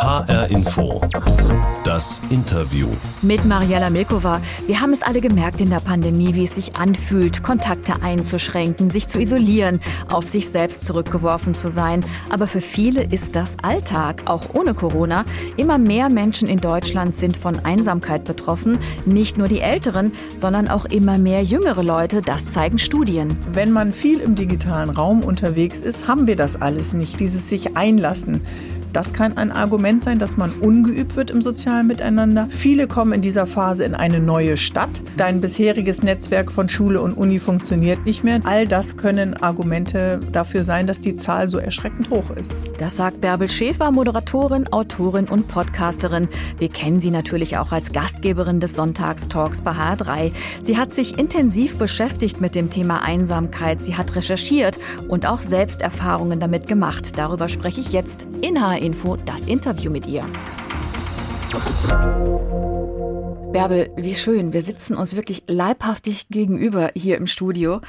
HR Info. Das Interview. Mit Mariella Milkova. Wir haben es alle gemerkt in der Pandemie, wie es sich anfühlt, Kontakte einzuschränken, sich zu isolieren, auf sich selbst zurückgeworfen zu sein. Aber für viele ist das Alltag, auch ohne Corona. Immer mehr Menschen in Deutschland sind von Einsamkeit betroffen. Nicht nur die Älteren, sondern auch immer mehr jüngere Leute. Das zeigen Studien. Wenn man viel im digitalen Raum unterwegs ist, haben wir das alles nicht, dieses sich einlassen. Das kann ein Argument sein, dass man ungeübt wird im sozialen Miteinander. Viele kommen in dieser Phase in eine neue Stadt. Dein bisheriges Netzwerk von Schule und Uni funktioniert nicht mehr. All das können Argumente dafür sein, dass die Zahl so erschreckend hoch ist. Das sagt Bärbel Schäfer, Moderatorin, Autorin und Podcasterin. Wir kennen sie natürlich auch als Gastgeberin des Sonntagstalks bei HR3. Sie hat sich intensiv beschäftigt mit dem Thema Einsamkeit. Sie hat recherchiert und auch Selbsterfahrungen damit gemacht. Darüber spreche ich jetzt in HR Info das Interview mit ihr. Bärbel, wie schön. Wir sitzen uns wirklich leibhaftig gegenüber hier im Studio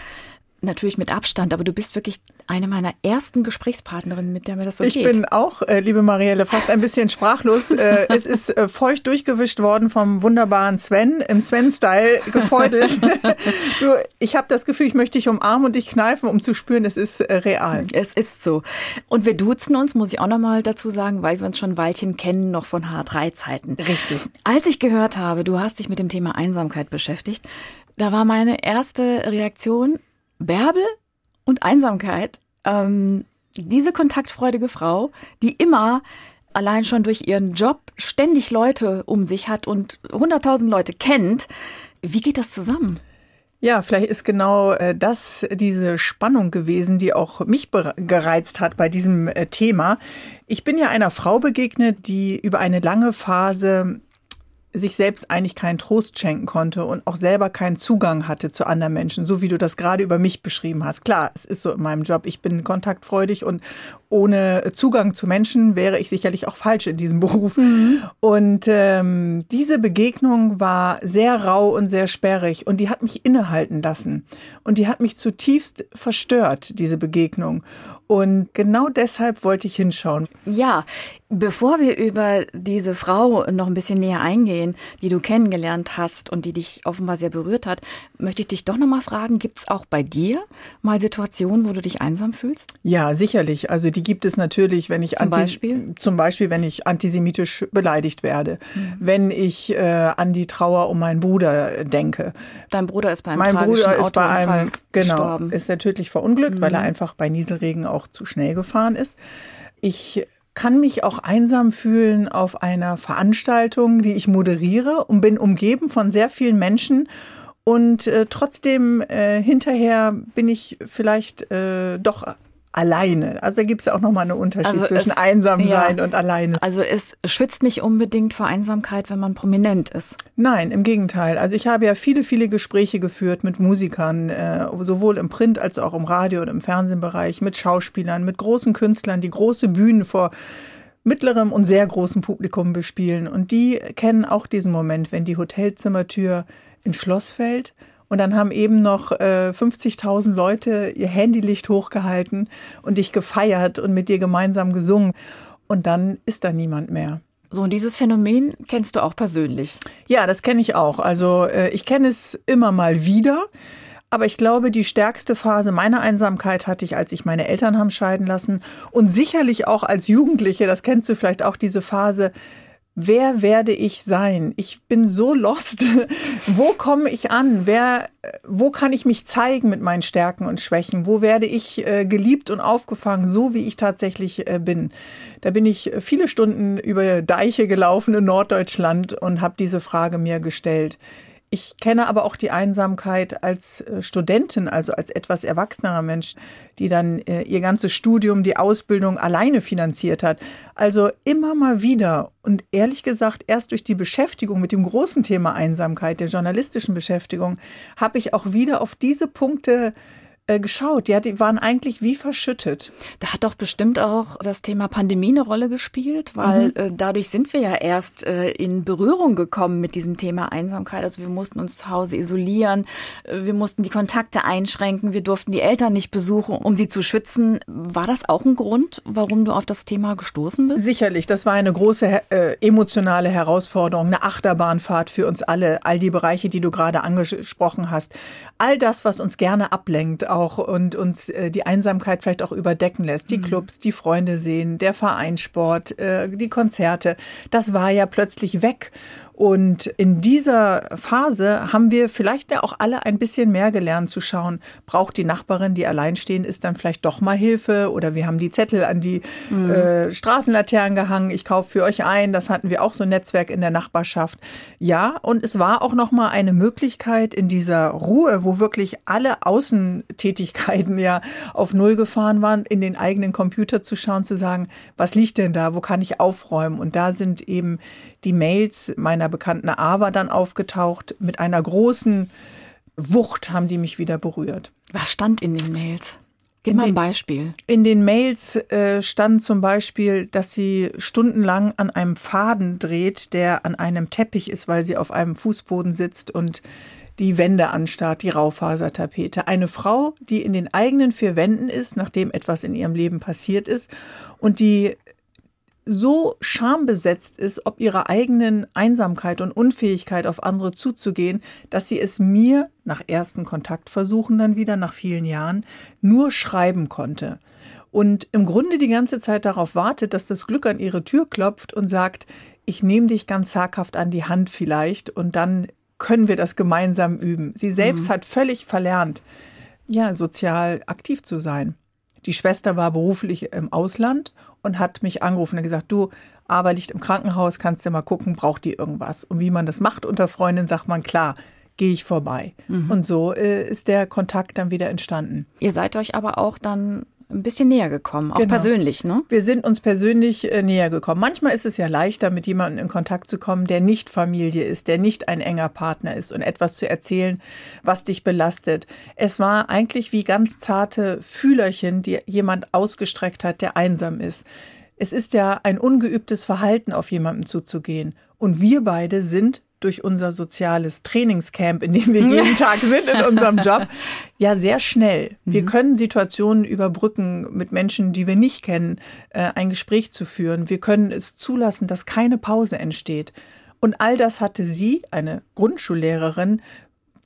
natürlich mit Abstand, aber du bist wirklich eine meiner ersten Gesprächspartnerinnen, mit der mir das so ich geht. Ich bin auch, äh, liebe Marielle, fast ein bisschen sprachlos. äh, es ist äh, feucht durchgewischt worden vom wunderbaren Sven, im Sven-Style gefeudelt. du, ich habe das Gefühl, ich möchte dich umarmen und dich kneifen, um zu spüren, es ist real. Es ist so. Und wir duzen uns, muss ich auch nochmal dazu sagen, weil wir uns schon ein Weilchen kennen, noch von H3-Zeiten. Richtig. Als ich gehört habe, du hast dich mit dem Thema Einsamkeit beschäftigt, da war meine erste Reaktion, Bärbel und Einsamkeit. Ähm, diese kontaktfreudige Frau, die immer allein schon durch ihren Job ständig Leute um sich hat und hunderttausend Leute kennt. Wie geht das zusammen? Ja, vielleicht ist genau äh, das diese Spannung gewesen, die auch mich gereizt hat bei diesem äh, Thema. Ich bin ja einer Frau begegnet, die über eine lange Phase sich selbst eigentlich keinen Trost schenken konnte und auch selber keinen Zugang hatte zu anderen Menschen, so wie du das gerade über mich beschrieben hast. Klar, es ist so in meinem Job, ich bin kontaktfreudig und ohne Zugang zu Menschen wäre ich sicherlich auch falsch in diesem Beruf. Mhm. Und ähm, diese Begegnung war sehr rau und sehr sperrig und die hat mich innehalten lassen und die hat mich zutiefst verstört, diese Begegnung. Und genau deshalb wollte ich hinschauen. Ja, bevor wir über diese Frau noch ein bisschen näher eingehen, die du kennengelernt hast und die dich offenbar sehr berührt hat, möchte ich dich doch noch mal fragen, gibt es auch bei dir mal Situationen, wo du dich einsam fühlst? Ja, sicherlich. Also die gibt es natürlich, wenn ich zum Beispiel zum Beispiel, wenn ich antisemitisch beleidigt werde, mhm. wenn ich äh, an die Trauer um meinen Bruder denke. Dein Bruder ist bei einem mein Bruder ist bei einem genau gestorben. ist er tödlich verunglückt, mhm. weil er einfach bei Nieselregen auch zu schnell gefahren ist. Ich kann mich auch einsam fühlen auf einer Veranstaltung, die ich moderiere und bin umgeben von sehr vielen Menschen. Und äh, trotzdem äh, hinterher bin ich vielleicht äh, doch alleine. Also da gibt es ja auch nochmal einen Unterschied also zwischen es, einsam sein ja, und alleine. Also es schützt nicht unbedingt vor Einsamkeit, wenn man prominent ist. Nein, im Gegenteil. Also ich habe ja viele, viele Gespräche geführt mit Musikern, äh, sowohl im Print als auch im Radio und im Fernsehbereich, mit Schauspielern, mit großen Künstlern, die große Bühnen vor mittlerem und sehr großem Publikum bespielen. Und die kennen auch diesen Moment, wenn die Hotelzimmertür ins Schloss fällt und dann haben eben noch äh, 50.000 Leute ihr Handylicht hochgehalten und dich gefeiert und mit dir gemeinsam gesungen. Und dann ist da niemand mehr. So, und dieses Phänomen kennst du auch persönlich? Ja, das kenne ich auch. Also äh, ich kenne es immer mal wieder. Aber ich glaube, die stärkste Phase meiner Einsamkeit hatte ich, als ich meine Eltern haben scheiden lassen. Und sicherlich auch als Jugendliche, das kennst du vielleicht auch, diese Phase, wer werde ich sein? Ich bin so lost. wo komme ich an? Wer, wo kann ich mich zeigen mit meinen Stärken und Schwächen? Wo werde ich äh, geliebt und aufgefangen, so wie ich tatsächlich äh, bin? Da bin ich viele Stunden über Deiche gelaufen in Norddeutschland und habe diese Frage mir gestellt. Ich kenne aber auch die Einsamkeit als äh, Studentin, also als etwas erwachsenerer Mensch, die dann äh, ihr ganzes Studium, die Ausbildung alleine finanziert hat. Also immer mal wieder und ehrlich gesagt, erst durch die Beschäftigung mit dem großen Thema Einsamkeit, der journalistischen Beschäftigung, habe ich auch wieder auf diese Punkte äh, geschaut. Ja, die waren eigentlich wie verschüttet. Da hat doch bestimmt auch das Thema Pandemie eine Rolle gespielt, weil mhm. äh, dadurch sind wir ja erst äh, in Berührung gekommen mit diesem Thema Einsamkeit. Also wir mussten uns zu Hause isolieren, äh, wir mussten die Kontakte einschränken, wir durften die Eltern nicht besuchen, um sie zu schützen. War das auch ein Grund, warum du auf das Thema gestoßen bist? Sicherlich, das war eine große äh, emotionale Herausforderung, eine Achterbahnfahrt für uns alle, all die Bereiche, die du gerade angesprochen hast. All das, was uns gerne ablenkt, auch und uns äh, die Einsamkeit vielleicht auch überdecken lässt. Die mhm. Clubs, die Freunde sehen, der Vereinssport, äh, die Konzerte. Das war ja plötzlich weg. Und in dieser Phase haben wir vielleicht ja auch alle ein bisschen mehr gelernt zu schauen, braucht die Nachbarin, die alleinstehend ist, dann vielleicht doch mal Hilfe oder wir haben die Zettel an die mhm. äh, Straßenlaternen gehangen, ich kaufe für euch ein, das hatten wir auch so ein Netzwerk in der Nachbarschaft. Ja, und es war auch noch mal eine Möglichkeit in dieser Ruhe, wo wirklich alle Außentätigkeiten ja auf Null gefahren waren, in den eigenen Computer zu schauen, zu sagen, was liegt denn da, wo kann ich aufräumen? Und da sind eben die Mails meiner bekannten Ava dann aufgetaucht. Mit einer großen Wucht haben die mich wieder berührt. Was stand in den Mails? Gib mal ein Beispiel. In den Mails äh, stand zum Beispiel, dass sie stundenlang an einem Faden dreht, der an einem Teppich ist, weil sie auf einem Fußboden sitzt und die Wände anstarrt, die Raufasertapete. Eine Frau, die in den eigenen vier Wänden ist, nachdem etwas in ihrem Leben passiert ist und die so schambesetzt ist, ob ihrer eigenen Einsamkeit und Unfähigkeit auf andere zuzugehen, dass sie es mir nach ersten Kontaktversuchen dann wieder nach vielen Jahren nur schreiben konnte. Und im Grunde die ganze Zeit darauf wartet, dass das Glück an ihre Tür klopft und sagt, ich nehme dich ganz zaghaft an die Hand vielleicht und dann können wir das gemeinsam üben. Sie selbst mhm. hat völlig verlernt, ja, sozial aktiv zu sein. Die Schwester war beruflich im Ausland und hat mich angerufen und gesagt, du, aber liegt im Krankenhaus, kannst du mal gucken, braucht die irgendwas? Und wie man das macht unter Freundinnen, sagt man, klar, gehe ich vorbei. Mhm. Und so äh, ist der Kontakt dann wieder entstanden. Ihr seid euch aber auch dann ein bisschen näher gekommen, auch genau. persönlich, ne? Wir sind uns persönlich äh, näher gekommen. Manchmal ist es ja leichter, mit jemandem in Kontakt zu kommen, der nicht Familie ist, der nicht ein enger Partner ist und etwas zu erzählen, was dich belastet. Es war eigentlich wie ganz zarte Fühlerchen, die jemand ausgestreckt hat, der einsam ist. Es ist ja ein ungeübtes Verhalten, auf jemanden zuzugehen. Und wir beide sind durch unser soziales Trainingscamp, in dem wir jeden Tag sind in unserem Job, ja sehr schnell. Wir mhm. können Situationen überbrücken mit Menschen, die wir nicht kennen, äh, ein Gespräch zu führen. Wir können es zulassen, dass keine Pause entsteht. Und all das hatte sie, eine Grundschullehrerin,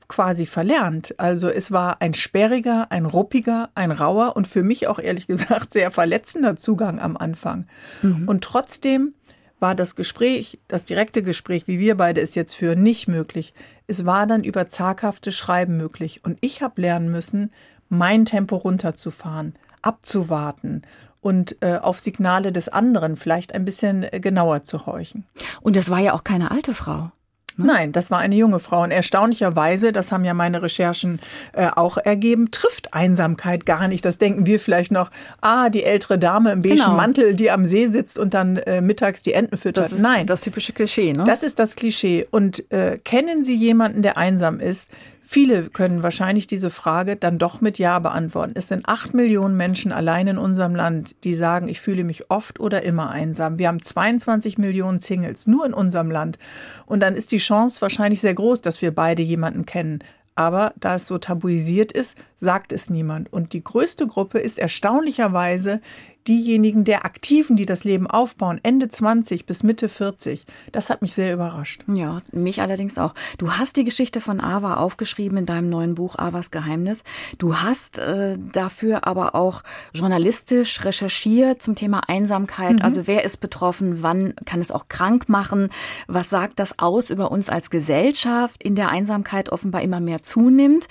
quasi verlernt. Also es war ein sperriger, ein ruppiger, ein rauer und für mich auch ehrlich gesagt sehr verletzender Zugang am Anfang. Mhm. Und trotzdem war das Gespräch, das direkte Gespräch, wie wir beide es jetzt führen, nicht möglich. Es war dann über zaghaftes Schreiben möglich. Und ich habe lernen müssen, mein Tempo runterzufahren, abzuwarten und äh, auf Signale des anderen vielleicht ein bisschen äh, genauer zu horchen. Und das war ja auch keine alte Frau. Ne? Nein, das war eine junge Frau. Und erstaunlicherweise, das haben ja meine Recherchen äh, auch ergeben, trifft Einsamkeit gar nicht. Das denken wir vielleicht noch, ah, die ältere Dame im beigen genau. Mantel, die am See sitzt und dann äh, mittags die Enten füttert. Das ist Nein. Das typische Klischee, ne? Das ist das Klischee. Und äh, kennen Sie jemanden, der einsam ist? Viele können wahrscheinlich diese Frage dann doch mit Ja beantworten. Es sind acht Millionen Menschen allein in unserem Land, die sagen, ich fühle mich oft oder immer einsam. Wir haben 22 Millionen Singles nur in unserem Land. Und dann ist die Chance wahrscheinlich sehr groß, dass wir beide jemanden kennen. Aber da es so tabuisiert ist, sagt es niemand. Und die größte Gruppe ist erstaunlicherweise diejenigen der Aktiven, die das Leben aufbauen, Ende 20 bis Mitte 40. Das hat mich sehr überrascht. Ja, mich allerdings auch. Du hast die Geschichte von Ava aufgeschrieben in deinem neuen Buch Avas Geheimnis. Du hast äh, dafür aber auch journalistisch recherchiert zum Thema Einsamkeit. Mhm. Also wer ist betroffen? Wann kann es auch krank machen? Was sagt das aus über uns als Gesellschaft, in der Einsamkeit offenbar immer mehr zunimmt?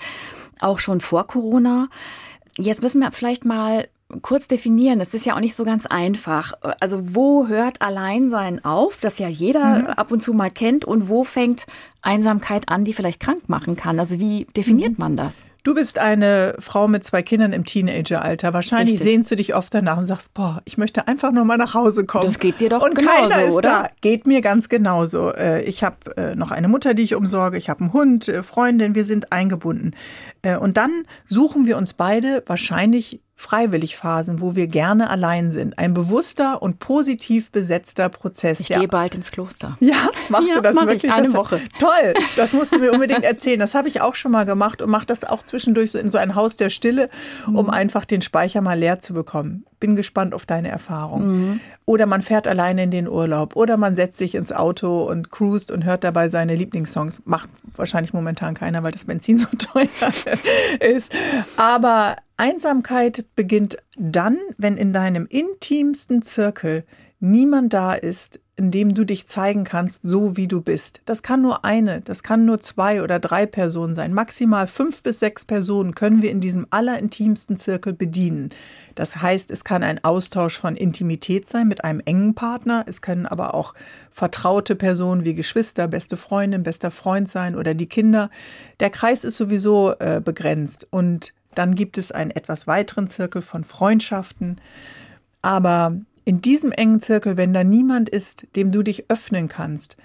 Auch schon vor Corona. Jetzt müssen wir vielleicht mal kurz definieren. Es ist ja auch nicht so ganz einfach. Also wo hört Alleinsein auf, das ja jeder mhm. ab und zu mal kennt, und wo fängt Einsamkeit an, die vielleicht krank machen kann? Also wie definiert mhm. man das? Du bist eine Frau mit zwei Kindern im Teenageralter. Wahrscheinlich Richtig. sehnst du dich oft danach und sagst, boah, ich möchte einfach nur mal nach Hause kommen. Das geht dir doch und genauso, keiner ist oder? Da. Geht mir ganz genauso. Äh, ich habe äh, noch eine Mutter, die ich umsorge. Ich habe einen Hund, äh, Freundin. Wir sind eingebunden. Und dann suchen wir uns beide wahrscheinlich Freiwilligphasen, wo wir gerne allein sind. Ein bewusster und positiv besetzter Prozess. Ich ja. gehe bald ins Kloster. Ja, machst ja, du das mach wirklich? Ich eine das, Woche. Toll, das musst du mir unbedingt erzählen. Das habe ich auch schon mal gemacht und mache das auch zwischendurch so in so ein Haus der Stille, um mhm. einfach den Speicher mal leer zu bekommen. Bin gespannt auf deine Erfahrung. Mhm. Oder man fährt alleine in den Urlaub oder man setzt sich ins Auto und cruist und hört dabei seine Lieblingssongs. Macht wahrscheinlich momentan keiner, weil das Benzin so teuer ist. Aber Einsamkeit beginnt dann, wenn in deinem intimsten Zirkel niemand da ist, in dem du dich zeigen kannst, so wie du bist. Das kann nur eine, das kann nur zwei oder drei Personen sein. Maximal fünf bis sechs Personen können wir in diesem allerintimsten Zirkel bedienen. Das heißt, es kann ein Austausch von Intimität sein mit einem engen Partner. Es können aber auch vertraute Personen wie Geschwister, beste Freundin, bester Freund sein oder die Kinder. Der Kreis ist sowieso äh, begrenzt und dann gibt es einen etwas weiteren Zirkel von Freundschaften. Aber in diesem engen Zirkel, wenn da niemand ist, dem du dich öffnen kannst,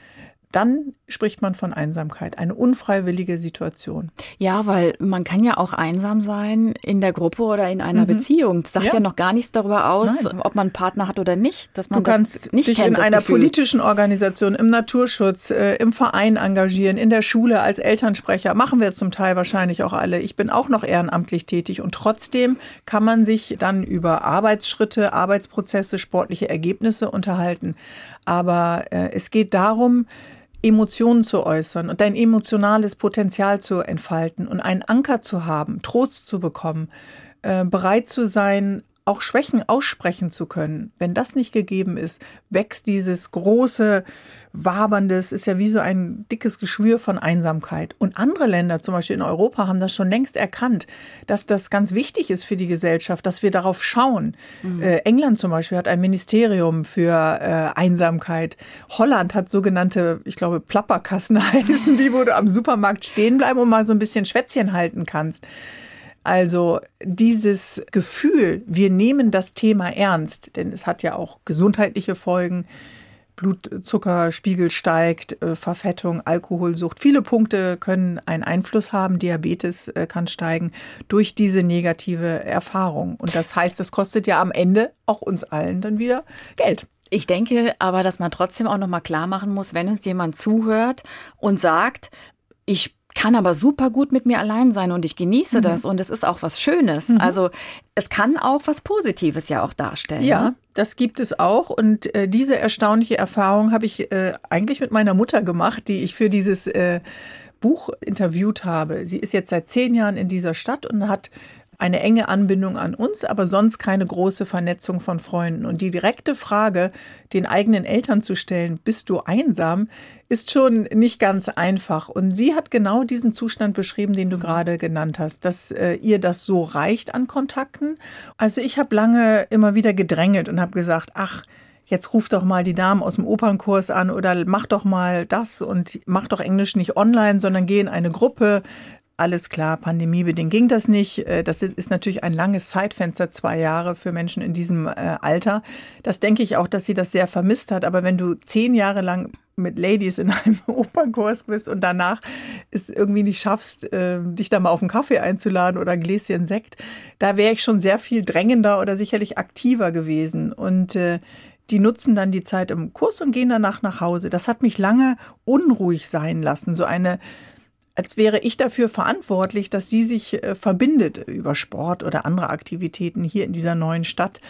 dann spricht man von Einsamkeit, eine unfreiwillige Situation. Ja, weil man kann ja auch einsam sein in der Gruppe oder in einer mhm. Beziehung. Das sagt ja. ja. noch gar nichts darüber aus, Nein. ob man einen Partner hat oder nicht, dass man du kannst nicht dich kennt, in einer Gefühl. politischen Organisation, im Naturschutz, äh, im Verein engagieren, in der Schule als Elternsprecher. Machen wir zum Teil wahrscheinlich auch alle. Ich bin auch noch ehrenamtlich tätig und trotzdem kann man sich dann über Arbeitsschritte, Arbeitsprozesse, sportliche Ergebnisse unterhalten. Aber äh, es geht darum, Emotionen zu äußern und dein emotionales Potenzial zu entfalten und einen Anker zu haben, Trost zu bekommen, äh, bereit zu sein, auch Schwächen aussprechen zu können. Wenn das nicht gegeben ist, wächst dieses große, wabernde, es ist ja wie so ein dickes Geschwür von Einsamkeit. Und andere Länder, zum Beispiel in Europa, haben das schon längst erkannt, dass das ganz wichtig ist für die Gesellschaft, dass wir darauf schauen. Mhm. Äh, England zum Beispiel hat ein Ministerium für äh, Einsamkeit. Holland hat sogenannte, ich glaube, Plapperkassen heißen die, wo du am Supermarkt stehen bleiben und mal so ein bisschen Schwätzchen halten kannst. Also dieses Gefühl, wir nehmen das Thema ernst, denn es hat ja auch gesundheitliche Folgen. Blutzuckerspiegel steigt, äh, Verfettung, Alkoholsucht. Viele Punkte können einen Einfluss haben. Diabetes äh, kann steigen durch diese negative Erfahrung. Und das heißt, das kostet ja am Ende auch uns allen dann wieder Geld. Ich denke aber, dass man trotzdem auch noch mal klar machen muss, wenn uns jemand zuhört und sagt, ich kann aber super gut mit mir allein sein und ich genieße mhm. das und es ist auch was Schönes. Mhm. Also es kann auch was Positives ja auch darstellen. Ja, ne? das gibt es auch und äh, diese erstaunliche Erfahrung habe ich äh, eigentlich mit meiner Mutter gemacht, die ich für dieses äh, Buch interviewt habe. Sie ist jetzt seit zehn Jahren in dieser Stadt und hat eine enge Anbindung an uns, aber sonst keine große Vernetzung von Freunden. Und die direkte Frage, den eigenen Eltern zu stellen, bist du einsam, ist schon nicht ganz einfach. Und sie hat genau diesen Zustand beschrieben, den du mhm. gerade genannt hast, dass äh, ihr das so reicht an Kontakten. Also ich habe lange immer wieder gedrängelt und habe gesagt, ach, jetzt ruf doch mal die Damen aus dem Opernkurs an oder mach doch mal das und mach doch Englisch nicht online, sondern geh in eine Gruppe, alles klar, pandemiebedingt ging das nicht. Äh, das ist natürlich ein langes Zeitfenster, zwei Jahre für Menschen in diesem äh, Alter. Das denke ich auch, dass sie das sehr vermisst hat. Aber wenn du zehn Jahre lang mit Ladies in einem Opernkurs bist und danach es irgendwie nicht schaffst, äh, dich da mal auf einen Kaffee einzuladen oder ein Gläschen Sekt, da wäre ich schon sehr viel drängender oder sicherlich aktiver gewesen. Und die nutzen dann die Zeit im Kurs und gehen danach nach Hause. Das hat mich lange unruhig sein lassen. So eine als wäre ich dafür verantwortlich, dass sie sich äh, verbindet über Sport oder andere Aktivitäten hier in dieser neuen Stadt.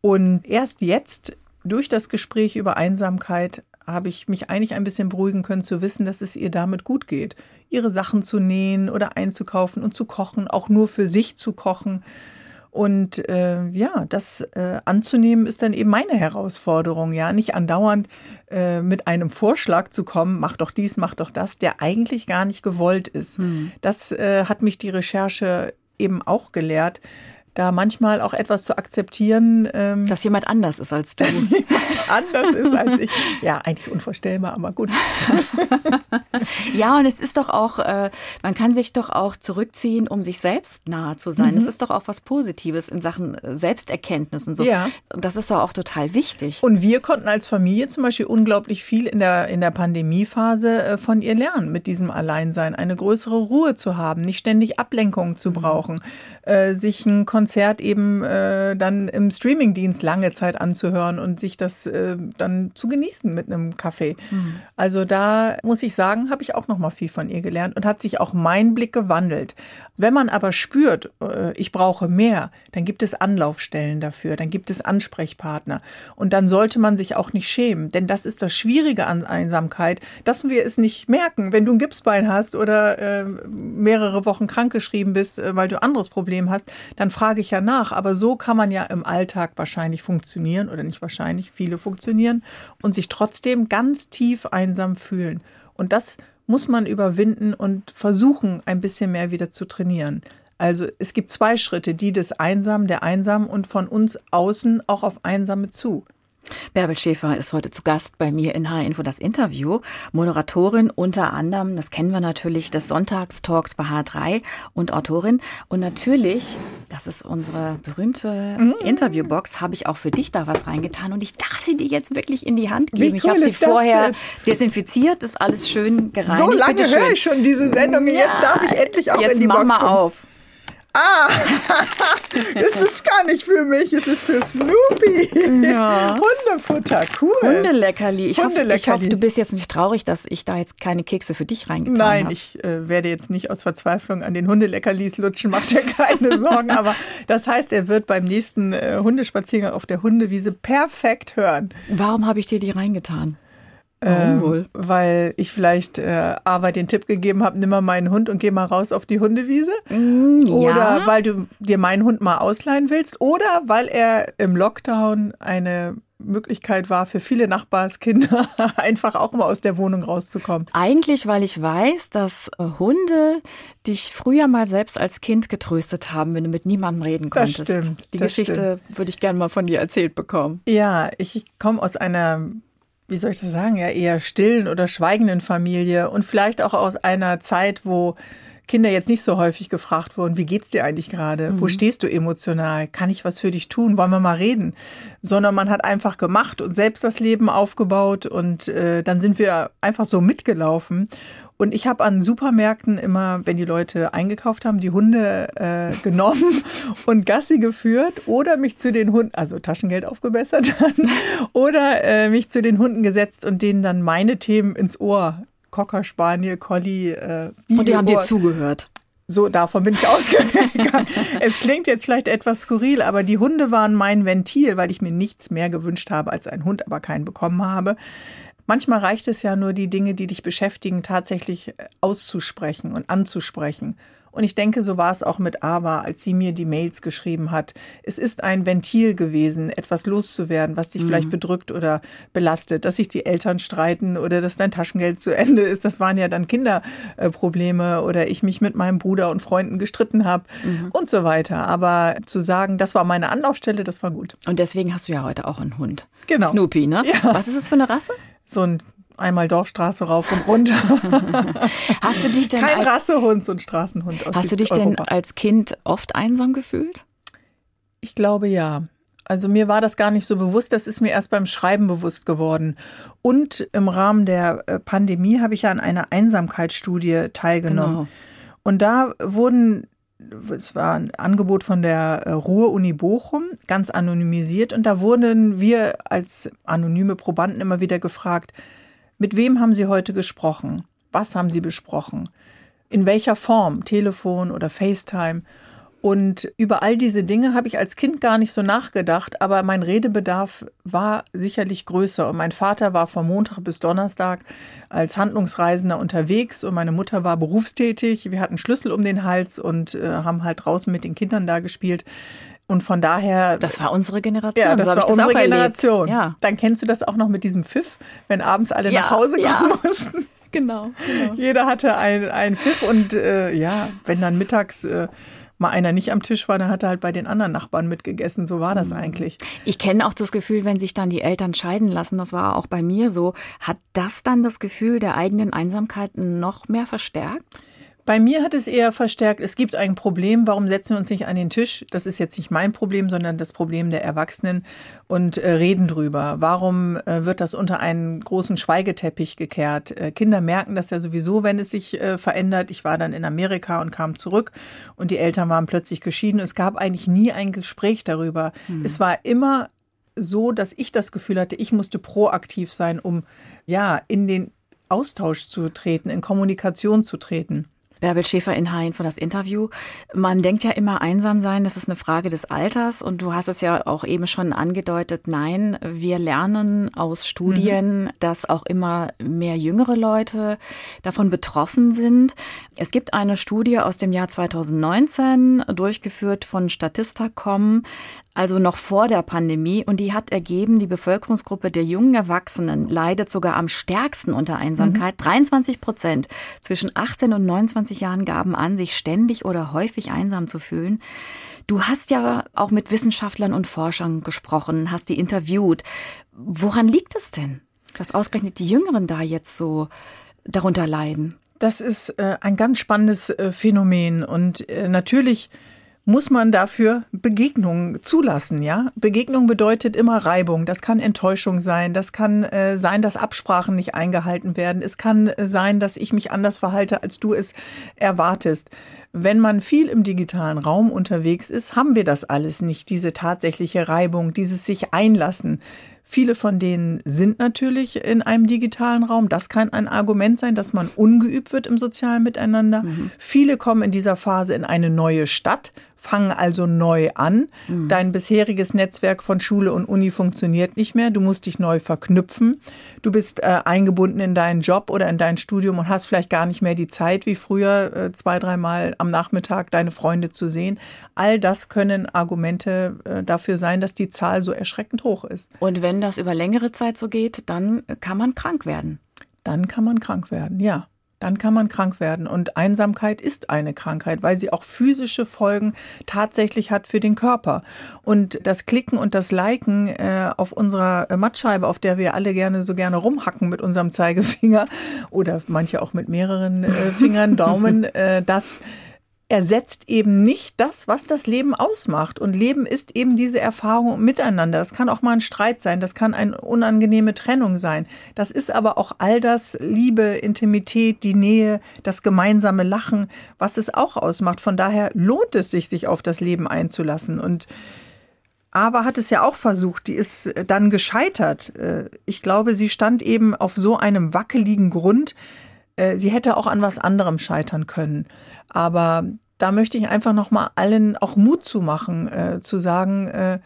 Und erst jetzt, durch das Gespräch über Einsamkeit, habe ich mich eigentlich ein bisschen beruhigen können zu wissen, dass es ihr damit gut geht. Ihre Sachen zu nähen oder einzukaufen und zu kochen, auch nur für sich zu kochen und äh, ja, das äh, anzunehmen ist dann eben meine Herausforderung, ja, nicht andauernd äh, mit einem Vorschlag zu kommen, mach doch dies, mach doch das, der eigentlich gar nicht gewollt ist. Hm. Das äh, hat mich die Recherche eben auch gelehrt, da manchmal auch etwas zu akzeptieren. Ähm, dass jemand anders ist als du. Dass jemand anders ist als ich. Ja, eigentlich unvorstellbar, aber gut. ja, und es ist doch auch, äh, man kann sich doch auch zurückziehen, um sich selbst nahe zu sein. Mhm. Das ist doch auch was Positives in Sachen äh, Selbsterkenntnis und so. Ja. Und das ist doch auch total wichtig. Und wir konnten als Familie zum Beispiel unglaublich viel in der, in der Pandemiephase äh, von ihr lernen, mit diesem Alleinsein, eine größere Ruhe zu haben, nicht ständig Ablenkungen zu mhm. brauchen, äh, sich ein Konzert eben äh, dann im Streamingdienst lange Zeit anzuhören und sich das äh, dann zu genießen mit einem Kaffee. Mhm. Also da muss ich sagen, habe ich auch noch mal viel von ihr gelernt und hat sich auch mein Blick gewandelt. Wenn man aber spürt, äh, ich brauche mehr, dann gibt es Anlaufstellen dafür, dann gibt es Ansprechpartner und dann sollte man sich auch nicht schämen, denn das ist das Schwierige an Einsamkeit, dass wir es nicht merken, wenn du ein Gipsbein hast oder äh, mehrere Wochen krankgeschrieben bist, äh, weil du anderes Problem hast, dann frage ich ja nach. Aber so kann man ja im Alltag wahrscheinlich funktionieren oder nicht wahrscheinlich, viele funktionieren und sich trotzdem ganz tief einsam fühlen. Und das muss man überwinden und versuchen, ein bisschen mehr wieder zu trainieren. Also es gibt zwei Schritte, die des Einsamen, der Einsamen und von uns außen auch auf Einsame zu. Bärbel Schäfer ist heute zu Gast bei mir in H-Info das Interview. Moderatorin unter anderem, das kennen wir natürlich, des Sonntagstalks bei H3 und Autorin. Und natürlich, das ist unsere berühmte mm. Interviewbox, habe ich auch für dich da was reingetan. Und ich darf sie dir jetzt wirklich in die Hand geben. Cool ich habe sie vorher desinfiziert, ist alles schön gereinigt. So lange höre ich schon diese Sendung. Ja, jetzt darf ich endlich auch in die Box. Jetzt mach mal auf. Ah, es ist gar nicht für mich, es ist für Snoopy. Ja. Hundefutter, cool. Hundeleckerli. Ich, Hundeleckerli. Hoffe, ich hoffe, du bist jetzt nicht traurig, dass ich da jetzt keine Kekse für dich reingetan habe. Nein, hab. ich äh, werde jetzt nicht aus Verzweiflung an den Hundeleckerlis lutschen, macht dir keine Sorgen. Aber das heißt, er wird beim nächsten äh, Hundespaziergang auf der Hundewiese perfekt hören. Warum habe ich dir die reingetan? Ähm? Weil ich vielleicht äh, Ava den Tipp gegeben habe, nimm mal meinen Hund und geh mal raus auf die Hundewiese. Mm, ja. Oder weil du dir meinen Hund mal ausleihen willst. Oder weil er im Lockdown eine Möglichkeit war für viele Nachbarskinder, einfach auch mal aus der Wohnung rauszukommen. Eigentlich, weil ich weiß, dass äh, Hunde dich früher mal selbst als Kind getröstet haben, wenn du mit niemandem reden konntest. Das stimmt. Die Geschichte stimmt. würde ich gerne mal von dir erzählt bekommen. Ja, ich komme aus einer wie soll ich das sagen, ja, eher stillen oder schweigenden Familie und vielleicht auch aus einer Zeit, wo Kinder jetzt nicht so häufig gefragt wurden, wie geht's dir eigentlich gerade? Mhm. Wo stehst du emotional? Kann ich was für dich tun? Wollen wir mal reden? Sondern man hat einfach gemacht und selbst das Leben aufgebaut und äh, dann sind wir einfach so mitgelaufen. Und ich habe an Supermärkten immer, wenn die Leute eingekauft haben, die Hunde äh, genommen und Gassi geführt oder mich zu den Hunden, also Taschengeld aufgebessert oder äh, mich zu den Hunden gesetzt und denen dann meine Themen ins Ohr. Cocker Spaniel, Collie, äh, Und die haben dir zugehört. So, davon bin ich ausgegangen. es klingt jetzt vielleicht etwas skurril, aber die Hunde waren mein Ventil, weil ich mir nichts mehr gewünscht habe als einen Hund, aber keinen bekommen habe. Manchmal reicht es ja nur, die Dinge, die dich beschäftigen, tatsächlich äh, auszusprechen und anzusprechen. Und ich denke, so war es auch mit Ava, als sie mir die Mails geschrieben hat. Es ist ein Ventil gewesen, etwas loszuwerden, was dich mhm. vielleicht bedrückt oder belastet, dass sich die Eltern streiten oder dass dein Taschengeld zu Ende ist. Das waren ja dann Kinderprobleme oder ich mich mit meinem Bruder und Freunden gestritten habe mhm. und so weiter. Aber zu sagen, das war meine Anlaufstelle, das war gut. Und deswegen hast du ja heute auch einen Hund. Genau. Snoopy, ne? Ja. Was ist es für eine Rasse? So ein einmal Dorfstraße rauf und runter. hast du dich denn Kein als, Rassehund, so ein Straßenhund aus Hast du dich denn als Kind oft einsam gefühlt? Ich glaube ja. Also mir war das gar nicht so bewusst, das ist mir erst beim Schreiben bewusst geworden. Und im Rahmen der äh, Pandemie habe ich ja an einer Einsamkeitsstudie teilgenommen. Genau. Und da wurden es war ein Angebot von der äh, Ruhr-Uni Bochum, ganz anonymisiert. Und da wurden wir als anonyme Probanden immer wieder gefragt, mit wem haben Sie heute gesprochen? Was haben Sie besprochen? In welcher Form? Telefon oder FaceTime? Und über all diese Dinge habe ich als Kind gar nicht so nachgedacht, aber mein Redebedarf war sicherlich größer. Und mein Vater war von Montag bis Donnerstag als Handlungsreisender unterwegs und meine Mutter war berufstätig. Wir hatten Schlüssel um den Hals und äh, haben halt draußen mit den Kindern da gespielt. Und von daher. Das war unsere Generation. Ja, das so war unsere das Generation. Ja. Dann kennst du das auch noch mit diesem Pfiff, wenn abends alle ja, nach Hause kommen ja. mussten. Genau, genau. Jeder hatte ein, ein Pfiff und äh, ja, wenn dann mittags äh, mal einer nicht am Tisch war, dann hat er halt bei den anderen Nachbarn mitgegessen. So war das mhm. eigentlich. Ich kenne auch das Gefühl, wenn sich dann die Eltern scheiden lassen, das war auch bei mir so, hat das dann das Gefühl der eigenen Einsamkeit noch mehr verstärkt? Bei mir hat es eher verstärkt, es gibt ein Problem, warum setzen wir uns nicht an den Tisch? Das ist jetzt nicht mein Problem, sondern das Problem der Erwachsenen und äh, reden drüber. Warum äh, wird das unter einen großen Schweigeteppich gekehrt? Äh, Kinder merken das ja sowieso, wenn es sich äh, verändert. Ich war dann in Amerika und kam zurück und die Eltern waren plötzlich geschieden. Es gab eigentlich nie ein Gespräch darüber. Mhm. Es war immer so, dass ich das Gefühl hatte, ich musste proaktiv sein, um ja in den Austausch zu treten, in Kommunikation zu treten. Bärbel Schäfer in Hain für das Interview. Man denkt ja immer, einsam sein, das ist eine Frage des Alters. Und du hast es ja auch eben schon angedeutet. Nein, wir lernen aus Studien, mhm. dass auch immer mehr jüngere Leute davon betroffen sind. Es gibt eine Studie aus dem Jahr 2019, durchgeführt von Statista.com, also noch vor der Pandemie. Und die hat ergeben, die Bevölkerungsgruppe der jungen Erwachsenen leidet sogar am stärksten unter Einsamkeit. Mhm. 23 Prozent zwischen 18 und 29 Jahren gaben an, sich ständig oder häufig einsam zu fühlen. Du hast ja auch mit Wissenschaftlern und Forschern gesprochen, hast die interviewt. Woran liegt es denn, dass ausgerechnet die Jüngeren da jetzt so darunter leiden? Das ist äh, ein ganz spannendes äh, Phänomen und äh, natürlich muss man dafür Begegnungen zulassen, ja? Begegnung bedeutet immer Reibung. Das kann Enttäuschung sein. Das kann äh, sein, dass Absprachen nicht eingehalten werden. Es kann äh, sein, dass ich mich anders verhalte, als du es erwartest. Wenn man viel im digitalen Raum unterwegs ist, haben wir das alles nicht. Diese tatsächliche Reibung, dieses sich einlassen. Viele von denen sind natürlich in einem digitalen Raum. Das kann ein Argument sein, dass man ungeübt wird im sozialen Miteinander. Mhm. Viele kommen in dieser Phase in eine neue Stadt, fangen also neu an. Mhm. Dein bisheriges Netzwerk von Schule und Uni funktioniert nicht mehr. Du musst dich neu verknüpfen. Du bist äh, eingebunden in deinen Job oder in dein Studium und hast vielleicht gar nicht mehr die Zeit wie früher, äh, zwei, dreimal am Nachmittag deine Freunde zu sehen. All das können Argumente äh, dafür sein, dass die Zahl so erschreckend hoch ist. Und wenn das über längere Zeit so geht, dann kann man krank werden. Dann kann man krank werden, ja dann kann man krank werden. Und Einsamkeit ist eine Krankheit, weil sie auch physische Folgen tatsächlich hat für den Körper. Und das Klicken und das Liken äh, auf unserer Mattscheibe, auf der wir alle gerne so gerne rumhacken mit unserem Zeigefinger oder manche auch mit mehreren äh, Fingern, Daumen, äh, das ersetzt eben nicht das, was das Leben ausmacht. Und Leben ist eben diese Erfahrung miteinander. Das kann auch mal ein Streit sein, das kann eine unangenehme Trennung sein. Das ist aber auch all das Liebe, Intimität, die Nähe, das gemeinsame Lachen, was es auch ausmacht. Von daher lohnt es sich, sich auf das Leben einzulassen. Und aber hat es ja auch versucht, die ist dann gescheitert. Äh, ich glaube, sie stand eben auf so einem wackeligen Grund. Äh, sie hätte auch an was anderem scheitern können. Aber da möchte ich einfach nochmal allen auch Mut zu machen, äh, zu sagen, äh,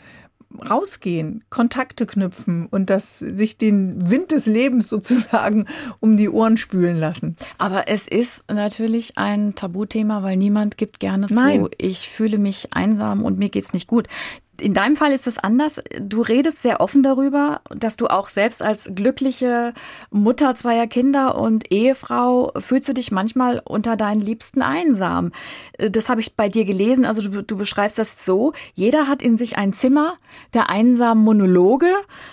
rausgehen, Kontakte knüpfen und das sich den Wind des Lebens sozusagen um die Ohren spülen lassen. Aber es ist natürlich ein Tabuthema, weil niemand gibt gerne Nein. zu, ich fühle mich einsam und mir geht's nicht gut. In deinem Fall ist es anders. Du redest sehr offen darüber, dass du auch selbst als glückliche Mutter zweier Kinder und Ehefrau fühlst du dich manchmal unter deinen Liebsten einsam. Das habe ich bei dir gelesen. Also du, du beschreibst das so. Jeder hat in sich ein Zimmer der einsamen Monologe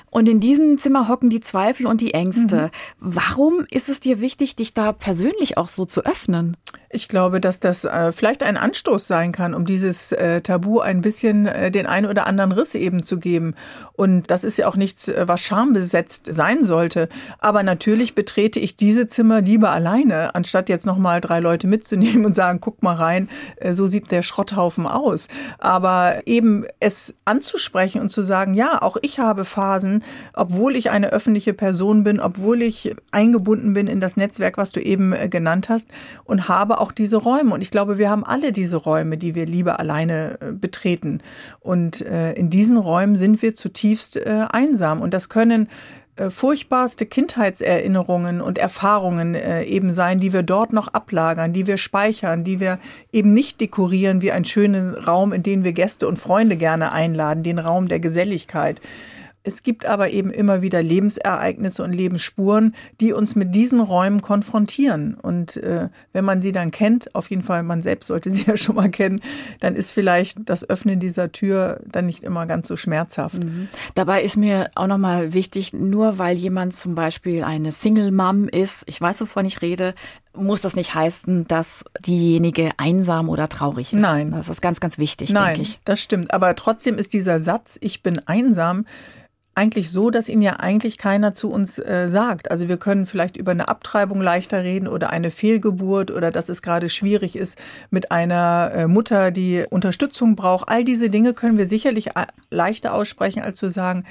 und in diesem Zimmer hocken die Zweifel und die Ängste. Mhm. Warum ist es dir wichtig, dich da persönlich auch so zu öffnen? Ich glaube, dass das äh, vielleicht ein Anstoß sein kann, um dieses äh, Tabu ein bisschen äh, den einen oder anderen Riss eben zu geben. Und das ist ja auch nichts, äh, was schambesetzt sein sollte. Aber natürlich betrete ich diese Zimmer lieber alleine, anstatt jetzt nochmal drei Leute mitzunehmen und sagen, guck mal rein, äh, so sieht der Schrotthaufen aus. Aber eben es anzusprechen und zu sagen, ja, auch ich habe Phasen, obwohl ich eine öffentliche Person bin, obwohl ich eingebunden bin in das Netzwerk, was du eben äh, genannt hast, und habe auch diese Räume. Und ich glaube, wir haben alle diese Räume, die wir lieber alleine betreten. Und äh, in diesen Räumen sind wir zutiefst einsam. Und das können furchtbarste Kindheitserinnerungen und Erfahrungen äh, eben sein, die wir dort noch ablagern, die wir speichern, die wir eben nicht dekorieren wie einen schönen Raum, in den wir Gäste und Freunde gerne einladen, den Raum der Geselligkeit. Es gibt aber eben immer wieder Lebensereignisse und Lebensspuren, die uns mit diesen Räumen konfrontieren. Und äh, wenn man sie dann kennt, auf jeden Fall, man selbst sollte sie ja schon mal kennen, dann ist vielleicht das Öffnen dieser Tür dann nicht immer ganz so schmerzhaft. Mhm. Dabei ist mir auch nochmal wichtig, nur weil jemand zum Beispiel eine Single-Mom ist, ich weiß, wovon ich rede, muss das nicht heißen, dass diejenige einsam oder traurig ist. Nein. Das ist ganz, ganz wichtig, Nein, denke ich. Das stimmt. Aber trotzdem ist dieser Satz, ich bin einsam, eigentlich so, dass ihn ja eigentlich keiner zu uns äh, sagt. Also wir können vielleicht über eine Abtreibung leichter reden oder eine Fehlgeburt oder dass es gerade schwierig ist mit einer äh, Mutter, die Unterstützung braucht. All diese Dinge können wir sicherlich äh, leichter aussprechen, als zu sagen,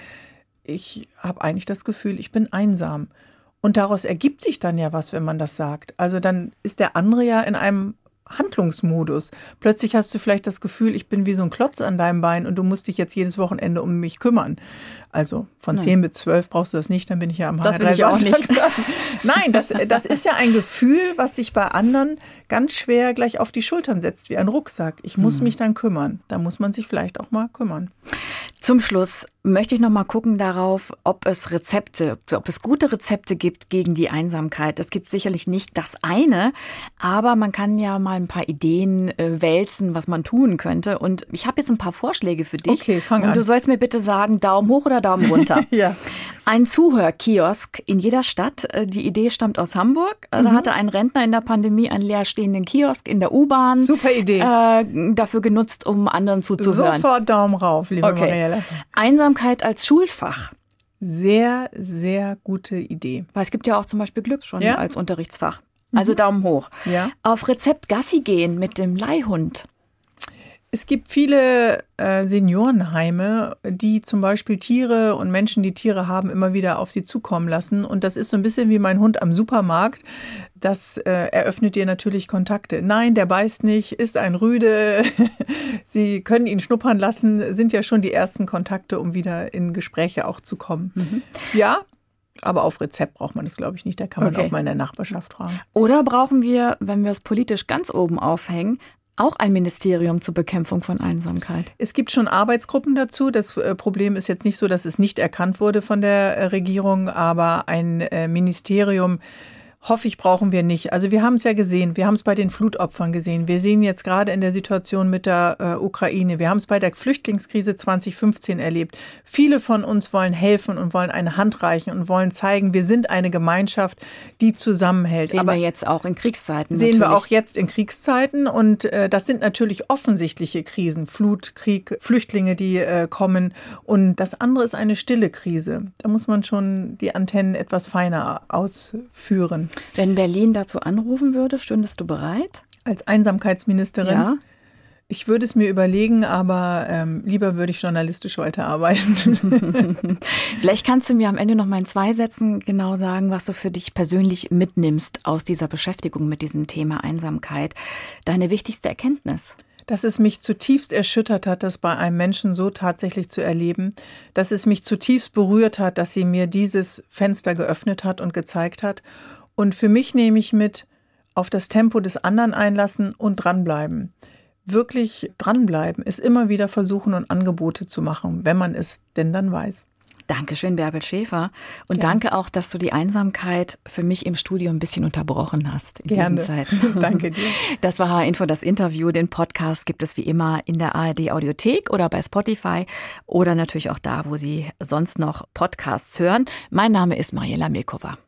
ich habe eigentlich das Gefühl, ich bin einsam. Und daraus ergibt sich dann ja was, wenn man das sagt. Also dann ist der andere ja in einem Handlungsmodus. Plötzlich hast du vielleicht das Gefühl, ich bin wie so ein Klotz an deinem Bein und du musst dich jetzt jedes Wochenende um mich kümmern. Also von Nein. 10 bis 12 brauchst du das nicht, dann bin ich ja am Das will ich auch nicht. Nein, das, das ist ja ein Gefühl, was sich bei anderen ganz schwer gleich auf die Schultern setzt, wie ein Rucksack. Ich muss hm. mich dann kümmern. Da muss man sich vielleicht auch mal kümmern. Zum Schluss möchte ich noch mal gucken darauf, ob es Rezepte, ob es gute Rezepte gibt gegen die Einsamkeit. Es gibt sicherlich nicht das eine, aber man kann ja mal ein paar Ideen äh, wälzen, was man tun könnte. Und ich habe jetzt ein paar Vorschläge für dich. Okay, fang an. Und du sollst mir bitte sagen, Daumen hoch oder Daumen runter. ja. Ein Zuhörkiosk in jeder Stadt. Äh, die Idee stammt aus Hamburg. Äh, da mhm. hatte ein Rentner in der Pandemie einen leerstehenden Kiosk in der U-Bahn. Super Idee. Äh, dafür genutzt, um anderen zuzuhören. Sofort Daumen rauf, liebe okay. Marielle. Einsamkeit als Schulfach. Sehr, sehr gute Idee. Weil es gibt ja auch zum Beispiel Glück schon ja? als Unterrichtsfach. Also mhm. Daumen hoch. Ja. Auf Rezept Gassi gehen mit dem Leihhund. Es gibt viele äh, Seniorenheime, die zum Beispiel Tiere und Menschen, die Tiere haben, immer wieder auf sie zukommen lassen. Und das ist so ein bisschen wie mein Hund am Supermarkt. Das äh, eröffnet dir natürlich Kontakte. Nein, der beißt nicht, ist ein Rüde. sie können ihn schnuppern lassen, sind ja schon die ersten Kontakte, um wieder in Gespräche auch zu kommen. Mhm. Ja, aber auf Rezept braucht man das, glaube ich, nicht. Da kann man okay. auch mal in der Nachbarschaft fragen. Oder brauchen wir, wenn wir es politisch ganz oben aufhängen, auch ein Ministerium zur Bekämpfung von Einsamkeit. Es gibt schon Arbeitsgruppen dazu. Das äh, Problem ist jetzt nicht so, dass es nicht erkannt wurde von der äh, Regierung, aber ein äh, Ministerium hoffe ich, brauchen wir nicht. Also wir haben es ja gesehen, wir haben es bei den Flutopfern gesehen, wir sehen jetzt gerade in der Situation mit der äh, Ukraine, wir haben es bei der Flüchtlingskrise 2015 erlebt. Viele von uns wollen helfen und wollen eine Hand reichen und wollen zeigen, wir sind eine Gemeinschaft, die zusammenhält. Sehen Aber wir jetzt auch in Kriegszeiten. Sehen natürlich. wir auch jetzt in Kriegszeiten und äh, das sind natürlich offensichtliche Krisen, Flut, Krieg, Flüchtlinge, die äh, kommen und das andere ist eine stille Krise. Da muss man schon die Antennen etwas feiner ausführen. Wenn Berlin dazu anrufen würde, stündest du bereit? Als Einsamkeitsministerin? Ja. Ich würde es mir überlegen, aber ähm, lieber würde ich journalistisch weiterarbeiten. Vielleicht kannst du mir am Ende noch mal in zwei Sätzen genau sagen, was du für dich persönlich mitnimmst aus dieser Beschäftigung mit diesem Thema Einsamkeit. Deine wichtigste Erkenntnis? Dass es mich zutiefst erschüttert hat, das bei einem Menschen so tatsächlich zu erleben. Dass es mich zutiefst berührt hat, dass sie mir dieses Fenster geöffnet hat und gezeigt hat. Und für mich nehme ich mit, auf das Tempo des anderen einlassen und dranbleiben. Wirklich dranbleiben ist immer wieder versuchen und Angebote zu machen, wenn man es denn dann weiß. Dankeschön, Bärbel Schäfer. Und ja. danke auch, dass du die Einsamkeit für mich im Studio ein bisschen unterbrochen hast in Gerne. diesen Zeiten. danke dir. Das war H-Info, das Interview. Den Podcast gibt es wie immer in der ARD Audiothek oder bei Spotify oder natürlich auch da, wo Sie sonst noch Podcasts hören. Mein Name ist Mariella Milkova.